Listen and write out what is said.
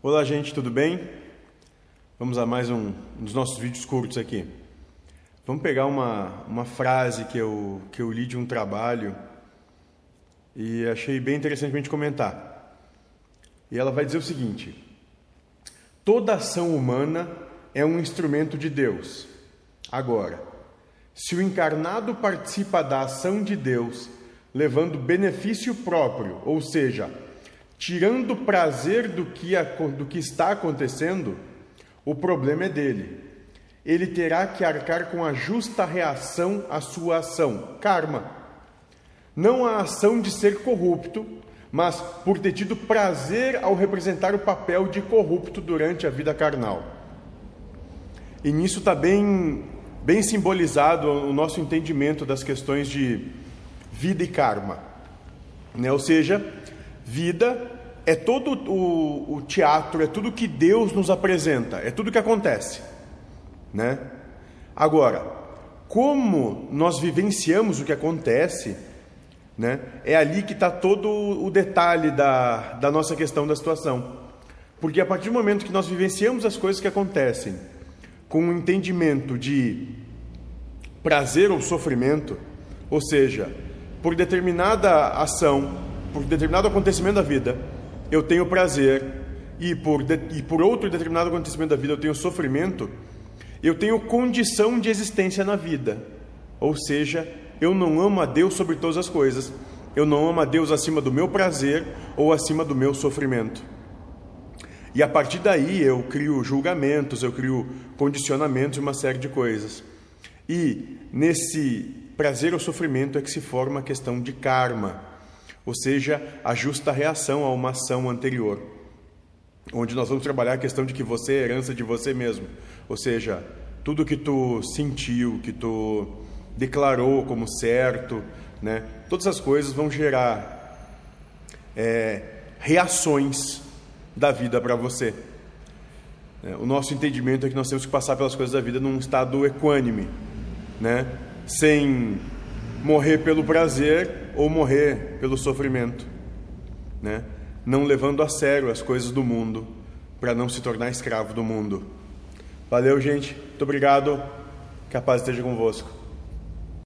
Olá, gente, tudo bem? Vamos a mais um, um, dos nossos vídeos curtos aqui. Vamos pegar uma, uma frase que eu, que eu li de um trabalho e achei bem interessante a gente comentar. E ela vai dizer o seguinte: Toda ação humana é um instrumento de Deus. Agora, se o encarnado participa da ação de Deus, levando benefício próprio, ou seja, tirando prazer do que, do que está acontecendo, o problema é dele. Ele terá que arcar com a justa reação à sua ação, karma. Não a ação de ser corrupto, mas por ter tido prazer ao representar o papel de corrupto durante a vida carnal. E nisso está bem, bem simbolizado o nosso entendimento das questões de vida e karma. Né? Ou seja, Vida é todo o, o teatro, é tudo que Deus nos apresenta, é tudo que acontece, né? Agora, como nós vivenciamos o que acontece, né? É ali que está todo o detalhe da, da nossa questão da situação. Porque a partir do momento que nós vivenciamos as coisas que acontecem com um entendimento de prazer ou sofrimento, ou seja, por determinada ação por determinado acontecimento da vida, eu tenho prazer, e por, de, e por outro determinado acontecimento da vida eu tenho sofrimento, eu tenho condição de existência na vida. Ou seja, eu não amo a Deus sobre todas as coisas. Eu não amo a Deus acima do meu prazer ou acima do meu sofrimento. E a partir daí eu crio julgamentos, eu crio condicionamentos e uma série de coisas. E nesse prazer ou sofrimento é que se forma a questão de karma ou seja, a justa reação a uma ação anterior. Onde nós vamos trabalhar a questão de que você é herança de você mesmo, ou seja, tudo que tu sentiu, que tu declarou como certo, né? Todas as coisas vão gerar é, reações da vida para você. É, o nosso entendimento é que nós temos que passar pelas coisas da vida num estado equânime, né? Sem morrer pelo prazer ou morrer pelo sofrimento, né? Não levando a sério as coisas do mundo para não se tornar escravo do mundo. Valeu, gente. Muito obrigado. Que a paz esteja convosco.